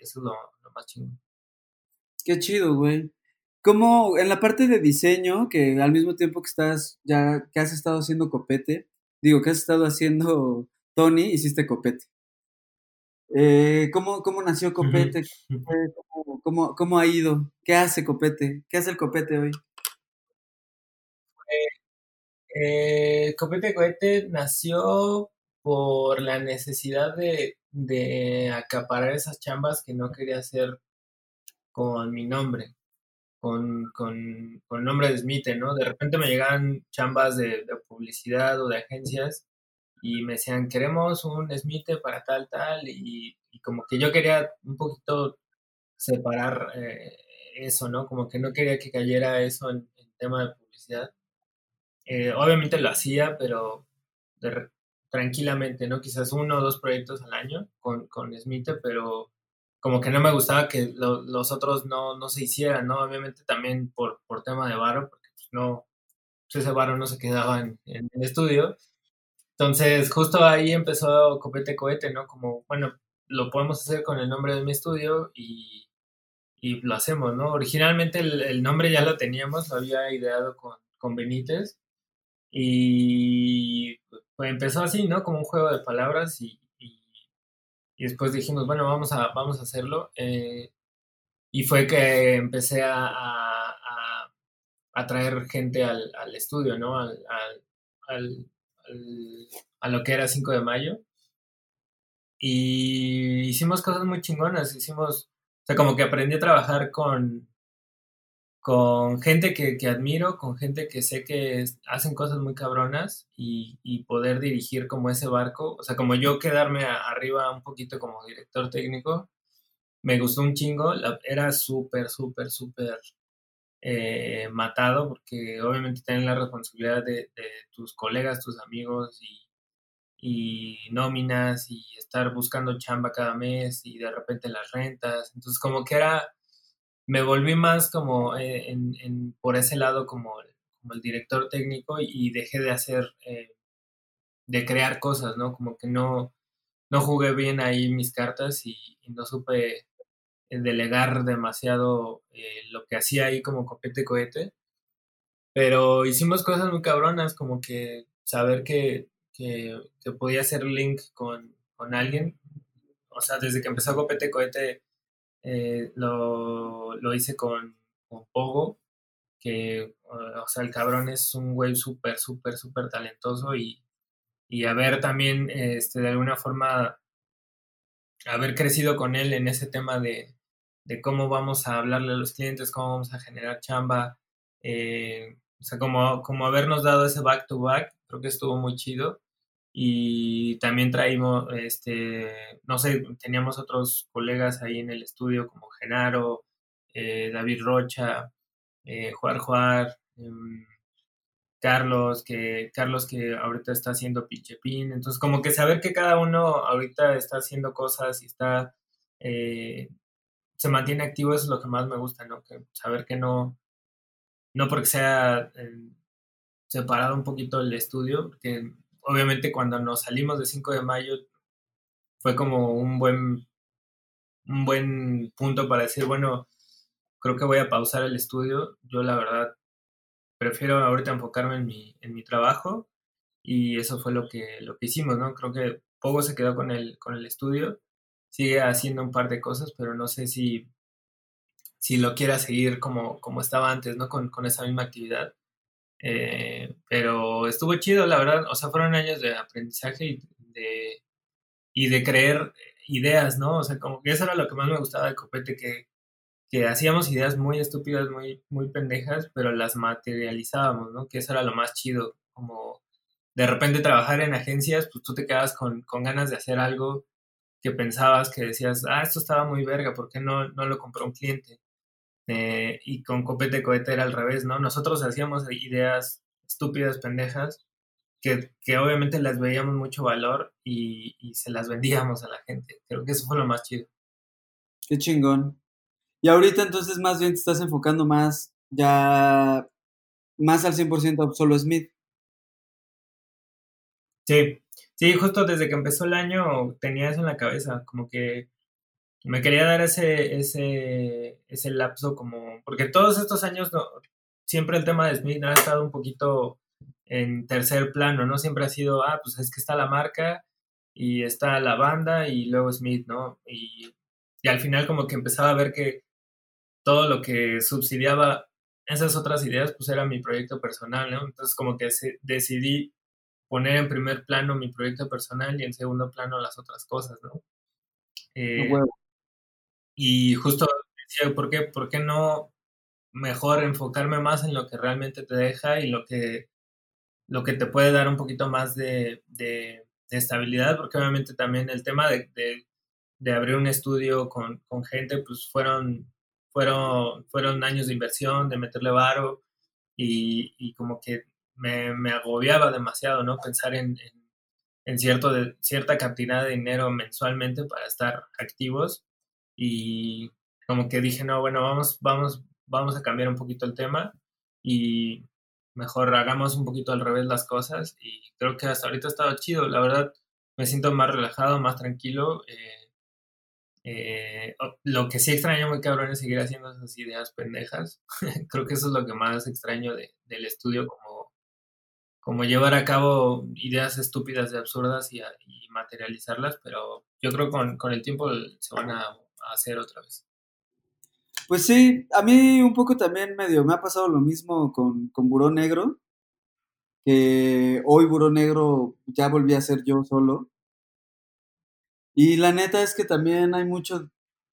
eso es lo, más chingón. Qué chido, güey. Como en la parte de diseño, que al mismo tiempo que estás, ya que has estado haciendo copete, digo, que has estado haciendo Tony, hiciste copete. Eh, ¿cómo, ¿cómo, nació Copete? ¿Cómo, cómo, cómo ha ido? ¿Qué hace Copete? ¿Qué hace el Copete hoy? Eh, Copete Cohete nació por la necesidad de, de acaparar esas chambas que no quería hacer con mi nombre, con, con, con el nombre de Smith, ¿no? De repente me llegaban chambas de, de publicidad o de agencias y me decían, queremos un Smith para tal, tal, y, como que yo quería un poquito separar eh, eso, ¿no? Como que no quería que cayera eso en, en tema de publicidad. Eh, obviamente lo hacía, pero tranquilamente, ¿no? Quizás uno o dos proyectos al año con, con Smith, pero como que no me gustaba que lo, los otros no, no se hicieran, ¿no? Obviamente también por, por tema de varo, porque pues no, pues ese varo no se quedaba en, en, el estudio. Entonces, justo ahí empezó Copete Cohete, ¿no? Como, bueno, lo podemos hacer con el nombre de mi estudio y, y lo hacemos, ¿no? Originalmente el, nombre ya lo teníamos, lo había ideado con, con Benítez y pues empezó así, ¿no? Como un juego de palabras y, y, después dijimos, bueno, vamos a, vamos a hacerlo. Eh, y fue que empecé a, a, a, traer gente al, al, estudio, ¿no? Al, a lo que era 5 de mayo. Y hicimos cosas muy chingonas, hicimos, o sea, como que aprendí a trabajar con, con gente que, que, admiro, con gente que sé que hacen cosas muy cabronas y, poder dirigir como ese barco, o sea, como yo quedarme arriba un poquito como director técnico, me gustó un chingo, la, era súper, súper, súper eh, matado porque obviamente tienen la responsabilidad de, tus colegas, tus amigos y, nóminas y estar buscando chamba cada mes y de repente las rentas, entonces como que era me volví más como eh, por ese lado como, el director técnico y dejé de hacer, eh, de crear cosas, ¿no? Como que no, no jugué bien ahí mis cartas y no supe delegar demasiado eh, lo que hacía ahí como copete cohete. Pero hicimos cosas muy cabronas, como que saber que, que, podía hacer link con, con alguien. O sea, desde que empezó Copete Cohete, eh, lo, lo, hice con, con Pogo, que, o sea, el cabrón es un güey súper, súper, súper talentoso y, y haber también, este, de alguna forma, haber crecido con él en ese tema de, de cómo vamos a hablarle a los clientes, cómo vamos a generar chamba, eh, o sea, como, como habernos dado ese back to back, creo que estuvo muy chido. Y también traímos, este, no sé, teníamos otros colegas ahí en el estudio como Genaro, eh, David Rocha, eh, Juar Juar, eh, Carlos, que Carlos que ahorita está haciendo Pinchepin, entonces como que saber que cada uno ahorita está haciendo cosas y está, eh, se mantiene activo, es lo que más me gusta, ¿no? Que saber que no, no porque sea eh, separado un poquito el estudio, porque obviamente cuando nos salimos de 5 de mayo fue como un buen, un buen punto para decir, bueno, creo que voy a pausar el estudio. Yo la verdad prefiero ahorita enfocarme en mi, en mi trabajo y eso fue lo que, lo que hicimos, ¿no? Creo que Pogo se quedó con el, con el estudio, sigue haciendo un par de cosas, pero no sé si, si lo quiera seguir como, como estaba antes, ¿no? Con, con esa misma actividad. Eh, pero estuvo chido, la verdad. O sea, fueron años de aprendizaje y de, y de creer ideas, ¿no? O sea, como que eso era lo que más me gustaba de Copete, que, que hacíamos ideas muy estúpidas, muy, muy pendejas, pero las materializábamos, ¿no? Que eso era lo más chido. Como de repente trabajar en agencias, pues tú te quedas con, con ganas de hacer algo que pensabas, que decías, ah, esto estaba muy verga, ¿por qué no, no lo compró un cliente? Eh, y con Copete Cohete era al revés, ¿no? Nosotros hacíamos ideas estúpidas, pendejas, que, que obviamente las veíamos mucho valor y, y, se las vendíamos a la gente. Creo que eso fue lo más chido. Qué chingón. Y ahorita entonces más bien te estás enfocando más ya más al 100% a solo Smith. Sí, sí, justo desde que empezó el año tenía eso en la cabeza, como que me quería dar ese, ese, ese lapso como, porque todos estos años no, siempre el tema de Smith ha estado un poquito en tercer plano, ¿no? Siempre ha sido, ah, pues es que está la marca y está la banda y luego Smith, ¿no? Y, y al final como que empezaba a ver que todo lo que subsidiaba esas otras ideas, pues era mi proyecto personal, ¿no? Entonces como que decidí poner en primer plano mi proyecto personal y en segundo plano las otras cosas, ¿no? Eh, y justo decía, ¿por qué, ¿por qué no mejor enfocarme más en lo que realmente te deja y lo que, lo que te puede dar un poquito más de, de, estabilidad? Porque obviamente también el tema de, de, abrir un estudio con, con gente, pues fueron, fueron, fueron años de inversión, de meterle varo y, y como que me, agobiaba demasiado, ¿no? Pensar en, cierta cantidad de dinero mensualmente para estar activos y como que dije, no, bueno, vamos, vamos, vamos a cambiar un poquito el tema y mejor hagamos un poquito al revés las cosas y creo que hasta ahorita ha estado chido, la verdad me siento más relajado, más tranquilo. Eh, eh, lo que sí extraño muy cabrón es seguir haciendo esas ideas pendejas. creo que eso es lo que más extraño de, del estudio como como llevar a cabo ideas estúpidas y absurdas y, materializarlas, pero yo creo que con, con el tiempo se van a, hacer otra vez. Pues sí, a mí un poco también medio me ha pasado lo mismo con, con Buró Negro, que hoy Buró Negro ya volví a ser yo solo. Y la neta es que también hay muchas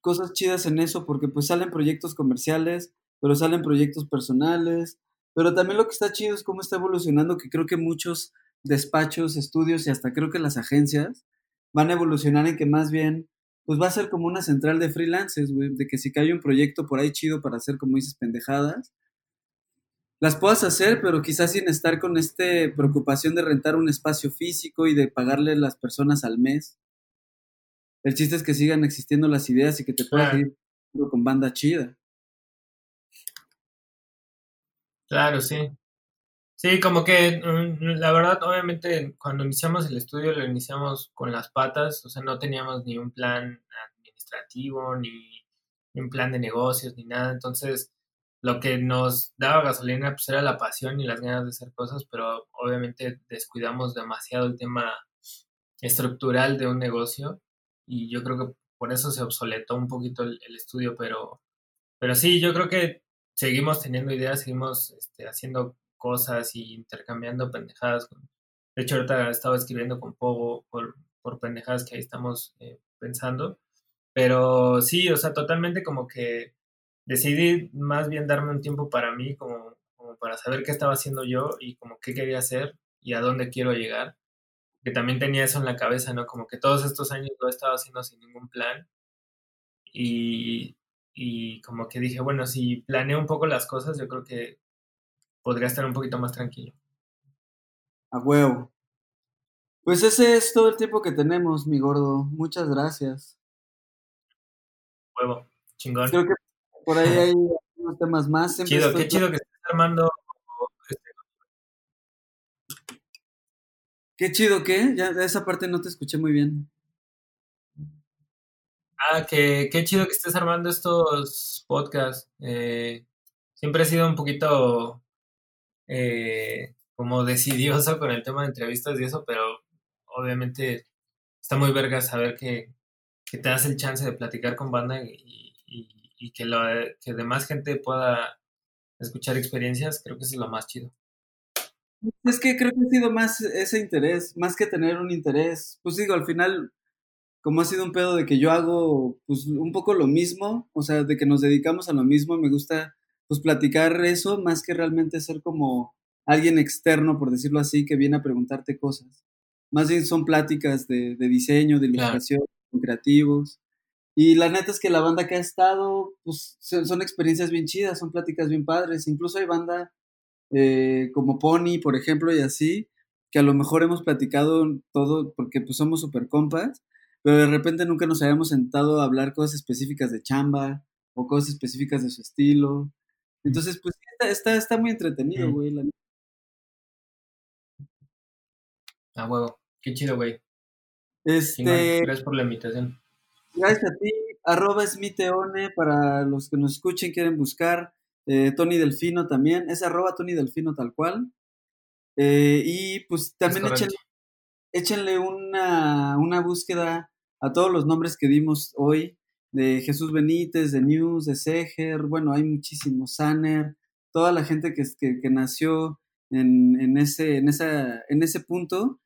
cosas chidas en eso, porque pues salen proyectos comerciales, pero salen proyectos personales, pero también lo que está chido es cómo está evolucionando, que creo que muchos despachos, estudios y hasta creo que las agencias van a evolucionar en que más bien, pues va a ser como una central de freelancers, güey, de que si cae un proyecto por ahí chido para hacer, como dices, pendejadas, las puedas hacer, pero quizás sin estar con esta preocupación de rentar un espacio físico y de pagarle a las personas al mes. El chiste es que sigan existiendo las ideas y que te puedas ir con banda chida. Claro, sí. Sí, como que mm, la verdad, obviamente, cuando iniciamos el estudio lo iniciamos con las patas, o sea, no teníamos ni un plan administrativo, ni, un plan de negocios, ni nada. Entonces, lo que nos daba gasolina pues era la pasión y las ganas de hacer cosas, pero obviamente descuidamos demasiado el tema estructural de un negocio y yo creo que por eso se obsoletó un poquito el, el estudio, pero, pero sí, yo creo que seguimos teniendo ideas, seguimos este, haciendo cosas y intercambiando pendejadas. De hecho, ahorita estaba escribiendo con Pogo por, por pendejadas que ahí estamos eh, pensando. Pero sí, o sea, totalmente como que decidí más bien darme un tiempo para mí, como, como para saber qué estaba haciendo yo y como qué quería hacer y a dónde quiero llegar. Que también tenía eso en la cabeza, ¿no? Como que todos estos años lo he estado haciendo sin ningún plan. Y, y como que dije, bueno, si planeo un poco las cosas, yo creo que podría estar un poquito más tranquilo. A huevo. Pues ese es todo el tiempo que tenemos, mi gordo. Muchas gracias. Huevo, chingón. Creo que por ahí hay unos temas más. chido, qué chido que estés armando. Este qué chido, ¿qué? Ya de esa parte no te escuché muy bien. Ah, que qué chido que estés armando estos podcasts. Eh, siempre he sido un poquito eh, como decidioso con el tema de entrevistas y eso, pero obviamente está muy verga saber que, te das el chance de platicar con banda y, que, lo, que demás gente pueda escuchar experiencias, creo que es lo más chido. Es que creo que ha sido más ese interés, más que tener un interés. Pues digo, al final como ha sido un pedo de que yo hago pues un poco lo mismo, o sea, de que nos dedicamos a lo mismo, me gusta pues platicar eso más que realmente ser como alguien externo, por decirlo así, que viene a preguntarte cosas. Más bien son pláticas de, diseño, de ilustración, creativos. Y la neta es que la banda que ha estado, pues son, experiencias bien chidas, son pláticas bien padres. Incluso hay banda eh, como Pony, por ejemplo, y así, que a lo mejor hemos platicado todo porque pues somos super compas pero de repente nunca nos habíamos sentado a hablar cosas específicas de chamba o cosas específicas de su estilo. Entonces, pues está, está, muy entretenido, güey. Ah, huevo. Qué chido, güey. Este... Gracias por la invitación. Gracias a ti. Arroba Smiteone para los que nos escuchen, quieren buscar. Eh, Tony Delfino también. Es arroba Tony Delfino tal cual. Eh, y pues también échenle, échenle una, una búsqueda a todos los nombres que dimos hoy de Jesús Benítez, de News, de Seger, bueno, hay muchísimos, Sanner, toda la gente que, que, nació en, en, ese, en, esa, en ese punto,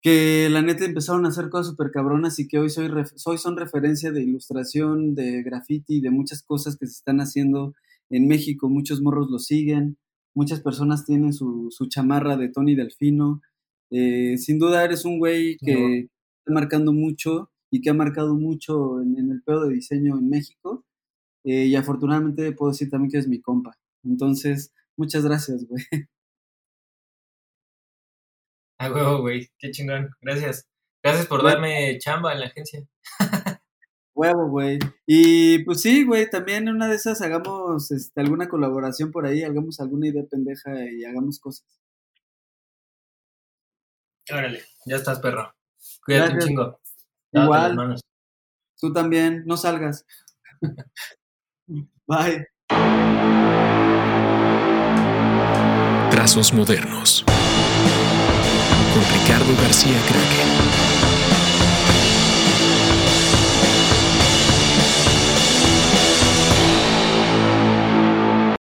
que la neta empezaron a hacer cosas súper cabronas y que hoy soy, soy son referencia de ilustración, de graffiti, de muchas cosas que se están haciendo en México, muchos morros lo siguen, muchas personas tienen su, su chamarra de Tony Delfino, eh, sin duda eres un güey que está marcando mucho y que ha marcado mucho en, el pedo de diseño en México. Eh, y afortunadamente puedo decir también que es mi compa. Entonces, muchas gracias, güey. A huevo, güey. Qué chingón. Gracias. Gracias por darme chamba en la agencia. Huevo, güey. Y pues sí, güey, también en una de esas hagamos este, alguna colaboración por ahí, hagamos alguna idea pendeja y hagamos cosas. Órale, ya estás, perro. Cuídate un chingo. Igual. Tú también, no salgas. Bye. Trazos modernos. Con Ricardo García Craque.